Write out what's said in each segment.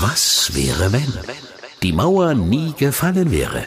Was wäre, wenn die Mauer nie gefallen wäre?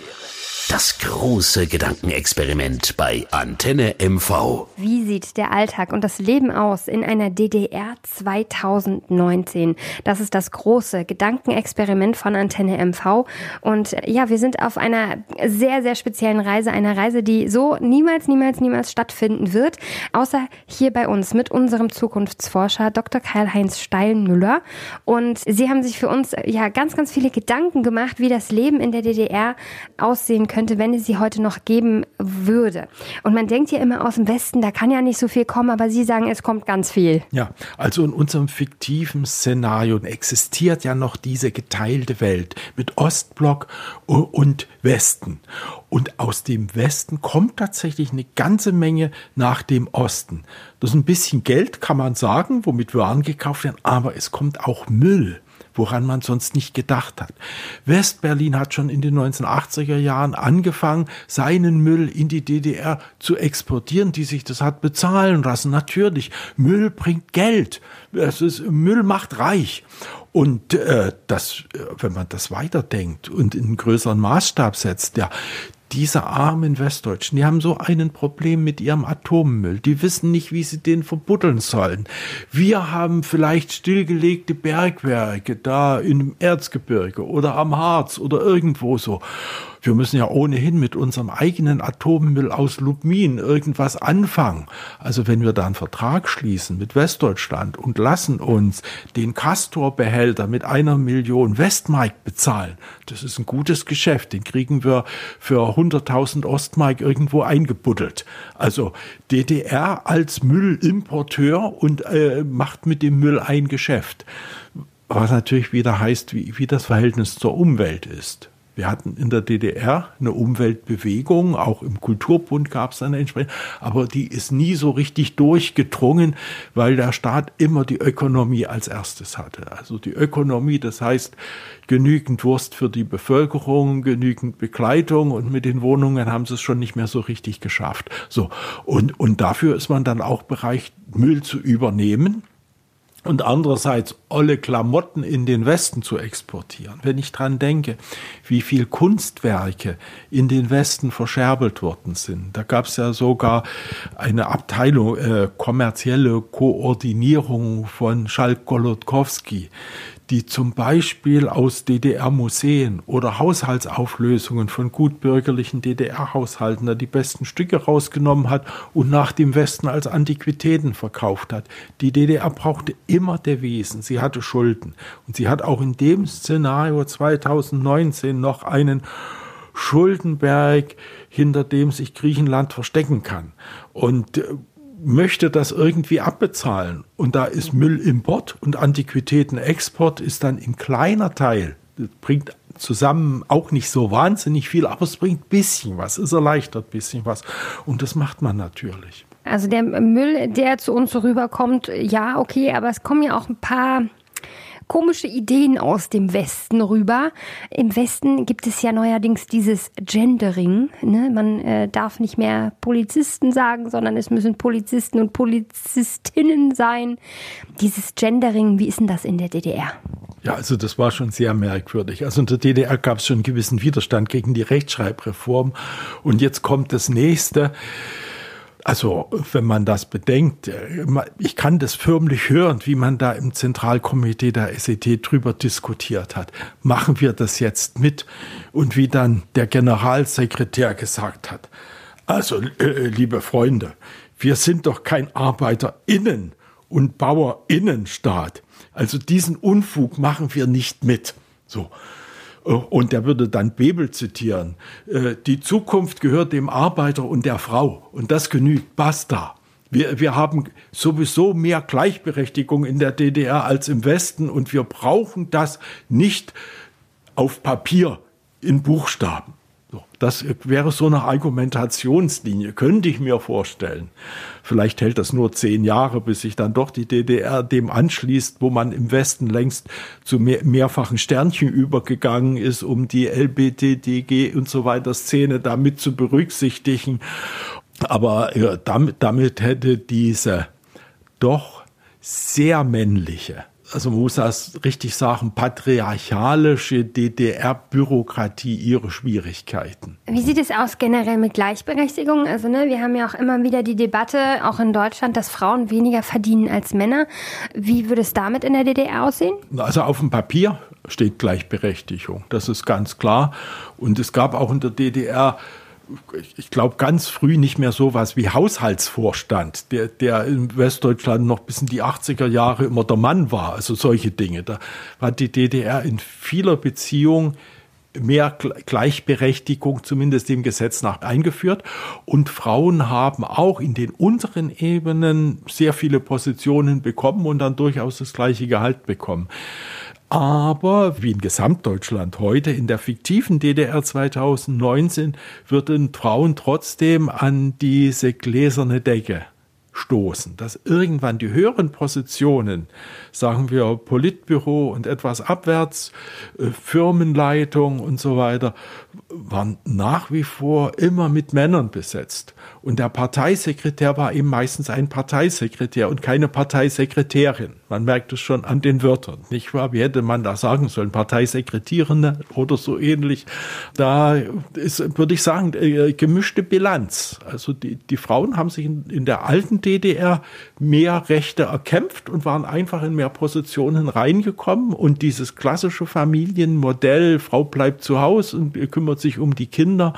Das große Gedankenexperiment bei Antenne MV. Wie sieht der Alltag und das Leben aus in einer DDR 2019? Das ist das große Gedankenexperiment von Antenne MV. Und ja, wir sind auf einer sehr, sehr speziellen Reise. Einer Reise, die so niemals, niemals, niemals stattfinden wird. Außer hier bei uns mit unserem Zukunftsforscher Dr. Karl-Heinz Steinmüller. Und Sie haben sich für uns ja ganz, ganz viele Gedanken gemacht, wie das Leben in der DDR aussehen könnte könnte, wenn es sie heute noch geben würde. Und man denkt ja immer aus dem Westen, da kann ja nicht so viel kommen, aber Sie sagen, es kommt ganz viel. Ja, also in unserem fiktiven Szenario existiert ja noch diese geteilte Welt mit Ostblock und Westen. Und aus dem Westen kommt tatsächlich eine ganze Menge nach dem Osten. Das ist ein bisschen Geld, kann man sagen, womit Waren gekauft werden, aber es kommt auch Müll woran man sonst nicht gedacht hat. Westberlin hat schon in den 1980er Jahren angefangen, seinen Müll in die DDR zu exportieren, die sich das hat bezahlen lassen. Natürlich, Müll bringt Geld. Es ist, Müll macht reich. Und äh, das, äh, wenn man das weiterdenkt und in einen größeren Maßstab setzt, ja, diese armen Westdeutschen, die haben so ein Problem mit ihrem Atommüll. Die wissen nicht, wie sie den verbuddeln sollen. Wir haben vielleicht stillgelegte Bergwerke da im Erzgebirge oder am Harz oder irgendwo so. Wir müssen ja ohnehin mit unserem eigenen Atommüll aus Lubmin irgendwas anfangen. Also wenn wir da einen Vertrag schließen mit Westdeutschland und lassen uns den Castor-Behälter mit einer Million Westmark bezahlen, das ist ein gutes Geschäft. Den kriegen wir für 100.000 Ostmark irgendwo eingebuddelt. Also DDR als Müllimporteur und äh, macht mit dem Müll ein Geschäft. Was natürlich wieder heißt, wie, wie das Verhältnis zur Umwelt ist. Wir hatten in der DDR eine Umweltbewegung, auch im Kulturbund gab es eine entsprechende, aber die ist nie so richtig durchgedrungen, weil der Staat immer die Ökonomie als erstes hatte. Also die Ökonomie, das heißt genügend Wurst für die Bevölkerung, genügend Bekleidung und mit den Wohnungen haben sie es schon nicht mehr so richtig geschafft. So und und dafür ist man dann auch bereit, Müll zu übernehmen und andererseits olle Klamotten in den Westen zu exportieren. Wenn ich dran denke, wie viel Kunstwerke in den Westen verscherbelt worden sind. Da gab es ja sogar eine Abteilung äh, kommerzielle Koordinierung von Schalk Golodkowski, die zum Beispiel aus DDR-Museen oder Haushaltsauflösungen von gutbürgerlichen DDR-Haushalten die besten Stücke rausgenommen hat und nach dem Westen als Antiquitäten verkauft hat. Die DDR brauchte immer der Wesen. Sie hatte Schulden. Und sie hat auch in dem Szenario 2019 noch einen Schuldenberg, hinter dem sich Griechenland verstecken kann. Und äh, möchte das irgendwie abbezahlen. Und da ist Müllimport und Antiquitätenexport ist dann ein kleiner Teil. Das bringt zusammen auch nicht so wahnsinnig viel, aber es bringt ein bisschen was, es erleichtert ein bisschen was. Und das macht man natürlich. Also der Müll, der zu uns rüberkommt, ja, okay, aber es kommen ja auch ein paar komische Ideen aus dem Westen rüber. Im Westen gibt es ja neuerdings dieses Gendering. Ne? Man äh, darf nicht mehr Polizisten sagen, sondern es müssen Polizisten und Polizistinnen sein. Dieses Gendering, wie ist denn das in der DDR? Ja, also das war schon sehr merkwürdig. Also in der DDR gab es schon einen gewissen Widerstand gegen die Rechtschreibreform. Und jetzt kommt das nächste. Also, wenn man das bedenkt, äh, ich kann das förmlich hören, wie man da im Zentralkomitee der SED drüber diskutiert hat. Machen wir das jetzt mit? Und wie dann der Generalsekretär gesagt hat. Also, äh, liebe Freunde, wir sind doch kein Arbeiterinnen- und Bauerinnenstaat. Also diesen Unfug machen wir nicht mit. So. Äh, und der würde dann Bebel zitieren. Äh, die Zukunft gehört dem Arbeiter und der Frau. Und das genügt. Basta. Wir, wir haben sowieso mehr Gleichberechtigung in der DDR als im Westen und wir brauchen das nicht auf Papier in Buchstaben. Das wäre so eine Argumentationslinie, könnte ich mir vorstellen. Vielleicht hält das nur zehn Jahre, bis sich dann doch die DDR dem anschließt, wo man im Westen längst zu mehr, mehrfachen Sternchen übergegangen ist, um die LBTDG und so weiter Szene damit zu berücksichtigen. Aber ja, damit, damit hätte diese doch sehr männliche also man muss das richtig sagen, patriarchalische DDR-Bürokratie ihre Schwierigkeiten. Wie sieht es aus generell mit Gleichberechtigung? Also ne, wir haben ja auch immer wieder die Debatte, auch in Deutschland, dass Frauen weniger verdienen als Männer. Wie würde es damit in der DDR aussehen? Also auf dem Papier steht Gleichberechtigung, das ist ganz klar. Und es gab auch in der DDR ich glaube, ganz früh nicht mehr sowas wie Haushaltsvorstand, der, der in Westdeutschland noch bis in die 80er Jahre immer der Mann war. Also solche Dinge. Da hat die DDR in vieler Beziehung mehr Gleichberechtigung, zumindest dem Gesetz nach, eingeführt. Und Frauen haben auch in den unteren Ebenen sehr viele Positionen bekommen und dann durchaus das gleiche Gehalt bekommen. Aber wie in Gesamtdeutschland heute, in der fiktiven DDR 2019, würden Frauen trotzdem an diese gläserne Decke stoßen, dass irgendwann die höheren Positionen, sagen wir Politbüro und etwas abwärts, äh, Firmenleitung und so weiter, waren nach wie vor immer mit Männern besetzt. Und der Parteisekretär war eben meistens ein Parteisekretär und keine Parteisekretärin. Man merkt es schon an den Wörtern, nicht wahr? Wie hätte man da sagen sollen? Parteisekretierende oder so ähnlich. Da ist, würde ich sagen, äh, gemischte Bilanz. Also die, die Frauen haben sich in, in der alten DDR mehr Rechte erkämpft und waren einfach in mehr Positionen reingekommen. Und dieses klassische Familienmodell, Frau bleibt zu Hause und kümmert sich um die Kinder,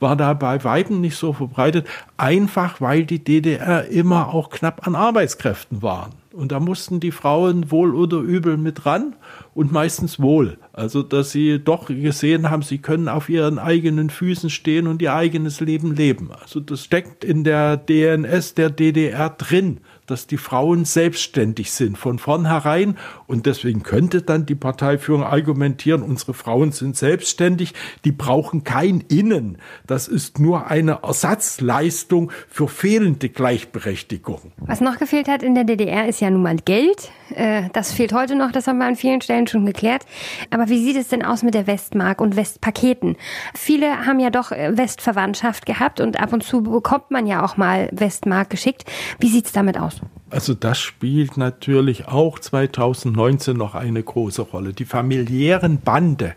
war da bei Weiben nicht so verbreitet. Einfach weil die DDR immer auch knapp an Arbeitskräften waren. Und da mussten die Frauen wohl oder übel mit ran und meistens wohl. Also, dass sie doch gesehen haben, sie können auf ihren eigenen Füßen stehen und ihr eigenes Leben leben. Also, das steckt in der DNS der DDR drin dass die Frauen selbstständig sind von vornherein. Und deswegen könnte dann die Parteiführung argumentieren, unsere Frauen sind selbstständig, die brauchen kein Innen. Das ist nur eine Ersatzleistung für fehlende Gleichberechtigung. Was noch gefehlt hat in der DDR ist ja nun mal Geld. Äh, das fehlt heute noch, das haben wir an vielen Stellen schon geklärt. Aber wie sieht es denn aus mit der Westmark und Westpaketen? Viele haben ja doch äh, Westverwandtschaft gehabt und ab und zu bekommt man ja auch mal Westmark geschickt. Wie sieht es damit aus? Also das spielt natürlich auch 2019 noch eine große Rolle. Die familiären Bande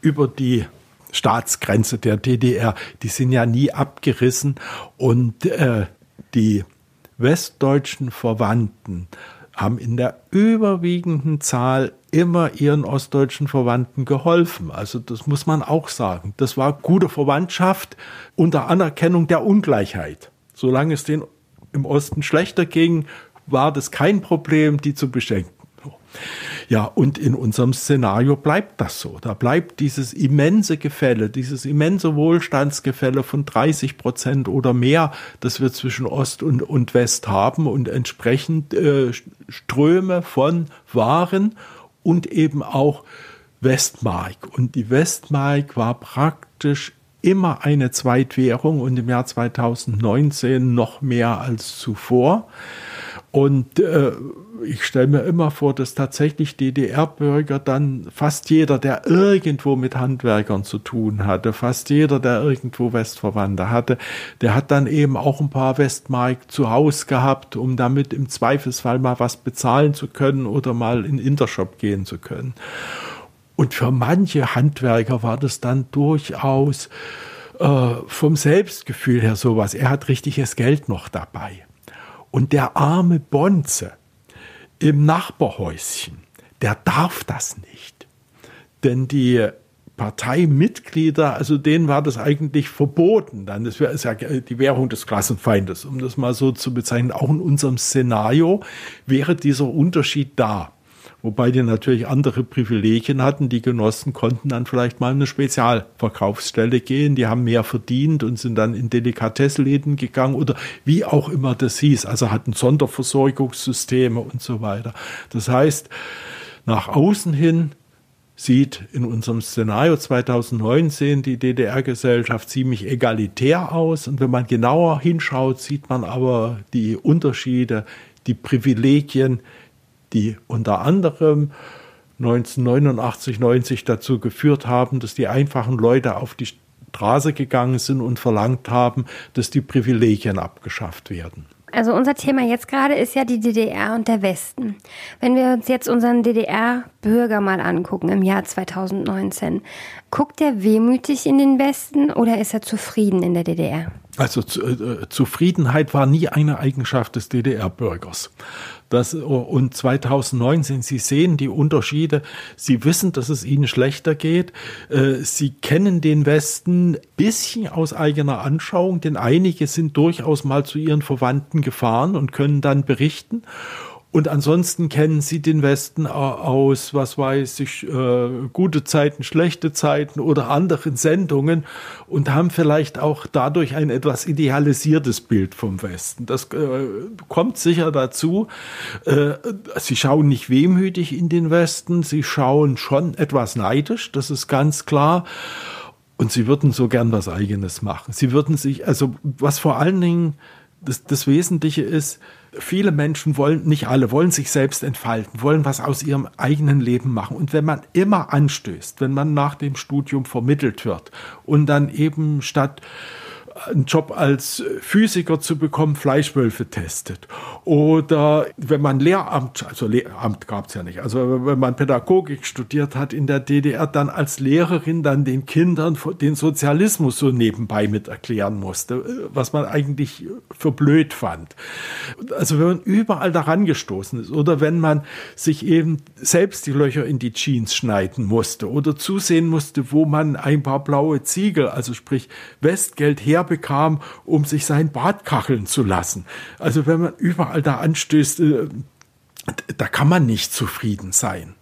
über die Staatsgrenze der DDR, die sind ja nie abgerissen und äh, die westdeutschen Verwandten haben in der überwiegenden Zahl immer ihren ostdeutschen Verwandten geholfen. Also das muss man auch sagen. Das war gute Verwandtschaft unter Anerkennung der Ungleichheit. Solange es den im Osten schlechter ging, war das kein Problem, die zu beschenken. Ja, und in unserem Szenario bleibt das so. Da bleibt dieses immense Gefälle, dieses immense Wohlstandsgefälle von 30 Prozent oder mehr, das wir zwischen Ost und, und West haben und entsprechend äh, Ströme von Waren und eben auch Westmark. Und die Westmark war praktisch immer eine Zweitwährung und im Jahr 2019 noch mehr als zuvor. Und äh, ich stelle mir immer vor, dass tatsächlich DDR-Bürger dann fast jeder, der irgendwo mit Handwerkern zu tun hatte, fast jeder, der irgendwo Westverwandte hatte, der hat dann eben auch ein paar Westmark zu Hause gehabt, um damit im Zweifelsfall mal was bezahlen zu können oder mal in Intershop gehen zu können. Und für manche Handwerker war das dann durchaus äh, vom Selbstgefühl her sowas. Er hat richtiges Geld noch dabei. Und der arme Bonze im Nachbarhäuschen, der darf das nicht. Denn die Parteimitglieder, also denen war das eigentlich verboten. Dann das wäre ja die Währung des Klassenfeindes, um das mal so zu bezeichnen. Auch in unserem Szenario wäre dieser Unterschied da. Wobei die natürlich andere Privilegien hatten. Die Genossen konnten dann vielleicht mal in eine Spezialverkaufsstelle gehen. Die haben mehr verdient und sind dann in Delikatessläden gegangen oder wie auch immer das hieß. Also hatten Sonderversorgungssysteme und so weiter. Das heißt, nach außen hin sieht in unserem Szenario 2019 die DDR-Gesellschaft ziemlich egalitär aus. Und wenn man genauer hinschaut, sieht man aber die Unterschiede, die Privilegien, die unter anderem 1989, 90 dazu geführt haben, dass die einfachen Leute auf die Straße gegangen sind und verlangt haben, dass die Privilegien abgeschafft werden. Also unser Thema jetzt gerade ist ja die DDR und der Westen. Wenn wir uns jetzt unseren DDR-Bürger mal angucken im Jahr 2019, guckt er wehmütig in den Westen oder ist er zufrieden in der DDR? Also äh, Zufriedenheit war nie eine Eigenschaft des DDR-Bürgers. Das, und 2019, Sie sehen die Unterschiede. Sie wissen, dass es Ihnen schlechter geht. Äh, Sie kennen den Westen bisschen aus eigener Anschauung, denn einige sind durchaus mal zu ihren Verwandten gefahren und können dann berichten. Und ansonsten kennen sie den Westen aus, was weiß ich, äh, gute Zeiten, schlechte Zeiten oder anderen Sendungen und haben vielleicht auch dadurch ein etwas idealisiertes Bild vom Westen. Das äh, kommt sicher dazu. Äh, sie schauen nicht wehmütig in den Westen, sie schauen schon etwas neidisch, das ist ganz klar. Und sie würden so gern was Eigenes machen. Sie würden sich, also was vor allen Dingen das, das Wesentliche ist, viele Menschen wollen, nicht alle, wollen sich selbst entfalten, wollen was aus ihrem eigenen Leben machen. Und wenn man immer anstößt, wenn man nach dem Studium vermittelt wird und dann eben statt einen Job als Physiker zu bekommen, Fleischwölfe testet. Oder wenn man Lehramt, also Lehramt gab es ja nicht, also wenn man Pädagogik studiert hat in der DDR, dann als Lehrerin dann den Kindern den Sozialismus so nebenbei mit erklären musste, was man eigentlich für blöd fand. Also wenn man überall daran gestoßen ist oder wenn man sich eben selbst die Löcher in die Jeans schneiden musste oder zusehen musste, wo man ein paar blaue Ziegel, also sprich Westgeld her bekam, um sich sein Bad kacheln zu lassen. Also wenn man überall da anstößt, äh, da kann man nicht zufrieden sein.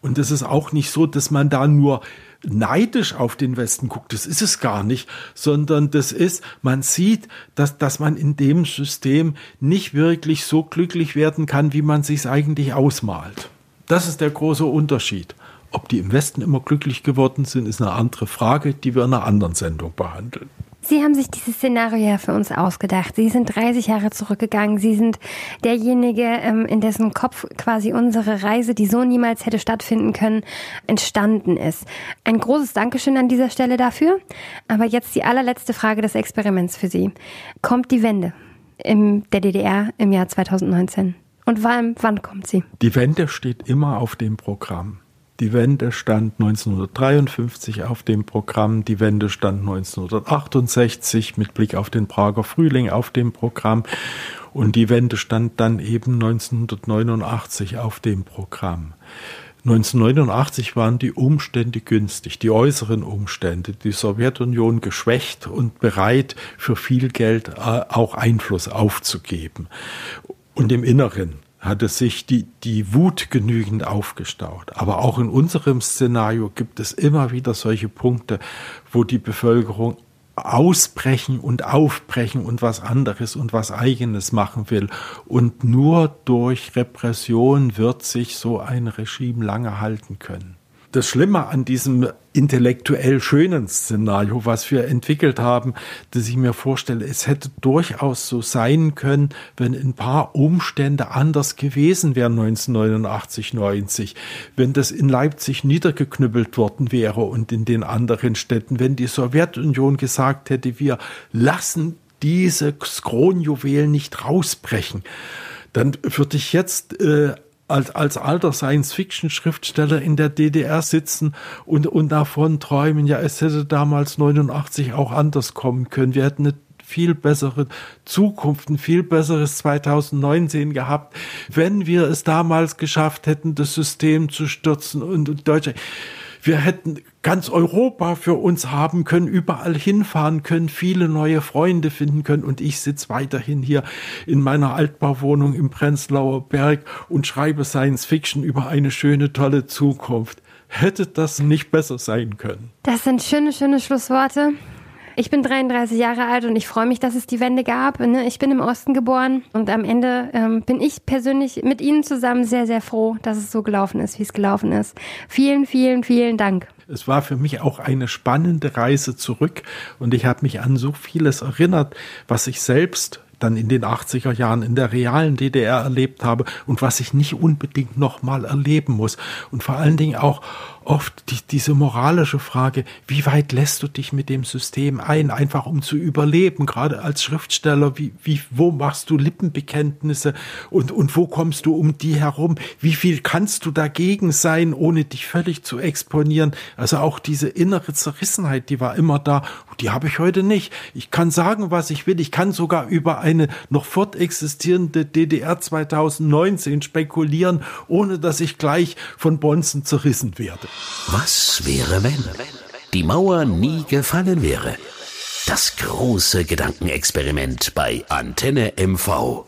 Und es ist auch nicht so, dass man da nur neidisch auf den Westen guckt. Das ist es gar nicht, sondern das ist, man sieht, dass, dass man in dem System nicht wirklich so glücklich werden kann, wie man sich eigentlich ausmalt. Das ist der große Unterschied. Ob die im Westen immer glücklich geworden sind, ist eine andere Frage, die wir in einer anderen Sendung behandeln. Sie haben sich dieses Szenario ja für uns ausgedacht. Sie sind 30 Jahre zurückgegangen. Sie sind derjenige, ähm, in dessen Kopf quasi unsere Reise, die so niemals hätte stattfinden können, entstanden ist. Ein großes Dankeschön an dieser Stelle dafür. Aber jetzt die allerletzte Frage des Experiments für Sie. Kommt die Wende in der DDR im Jahr 2019? Und wann, wann kommt sie? Die Wende steht immer auf dem Programm. Die Wende stand 1953 auf dem Programm, die Wende stand 1968 mit Blick auf den Prager Frühling auf dem Programm und die Wende stand dann eben 1989 auf dem Programm. 1989 waren die Umstände günstig, die äußeren Umstände, die Sowjetunion geschwächt und bereit, für viel Geld äh, auch Einfluss aufzugeben. Und im Inneren hatte sich die, die Wut genügend aufgestaut. Aber auch in unserem Szenario gibt es immer wieder solche Punkte, wo die Bevölkerung ausbrechen und aufbrechen und was anderes und was eigenes machen will. Und nur durch Repression wird sich so ein Regime lange halten können das Schlimme an diesem intellektuell schönen Szenario, was wir entwickelt haben, dass ich mir vorstelle, es hätte durchaus so sein können, wenn ein paar Umstände anders gewesen wären 1989, 90, wenn das in Leipzig niedergeknüppelt worden wäre und in den anderen Städten, wenn die Sowjetunion gesagt hätte, wir lassen diese Kronjuwelen nicht rausbrechen, dann würde ich jetzt äh, als, als alter Science-Fiction-Schriftsteller in der DDR sitzen und, und davon träumen, ja, es hätte damals 89 auch anders kommen können. Wir hätten eine viel bessere Zukunft, ein viel besseres 2019 gehabt, wenn wir es damals geschafft hätten, das System zu stürzen und, und Deutschland. Wir hätten ganz Europa für uns haben können, überall hinfahren können, viele neue Freunde finden können. Und ich sitze weiterhin hier in meiner Altbauwohnung im Prenzlauer Berg und schreibe Science Fiction über eine schöne, tolle Zukunft. Hätte das nicht besser sein können? Das sind schöne, schöne Schlussworte. Ich bin 33 Jahre alt und ich freue mich, dass es die Wende gab. Ne? Ich bin im Osten geboren und am Ende ähm, bin ich persönlich mit Ihnen zusammen sehr, sehr froh, dass es so gelaufen ist, wie es gelaufen ist. Vielen, vielen, vielen Dank. Es war für mich auch eine spannende Reise zurück und ich habe mich an so vieles erinnert, was ich selbst dann in den 80er Jahren in der realen DDR erlebt habe und was ich nicht unbedingt nochmal erleben muss. Und vor allen Dingen auch oft die, diese moralische Frage, wie weit lässt du dich mit dem System ein, einfach um zu überleben, gerade als Schriftsteller, wie, wie, wo machst du Lippenbekenntnisse und, und wo kommst du um die herum, wie viel kannst du dagegen sein, ohne dich völlig zu exponieren, also auch diese innere Zerrissenheit, die war immer da. Die habe ich heute nicht. Ich kann sagen, was ich will, ich kann sogar über eine noch fortexistierende DDR 2019 spekulieren, ohne dass ich gleich von Bonzen zerrissen werde. Was wäre, wenn die Mauer nie gefallen wäre? Das große Gedankenexperiment bei Antenne MV.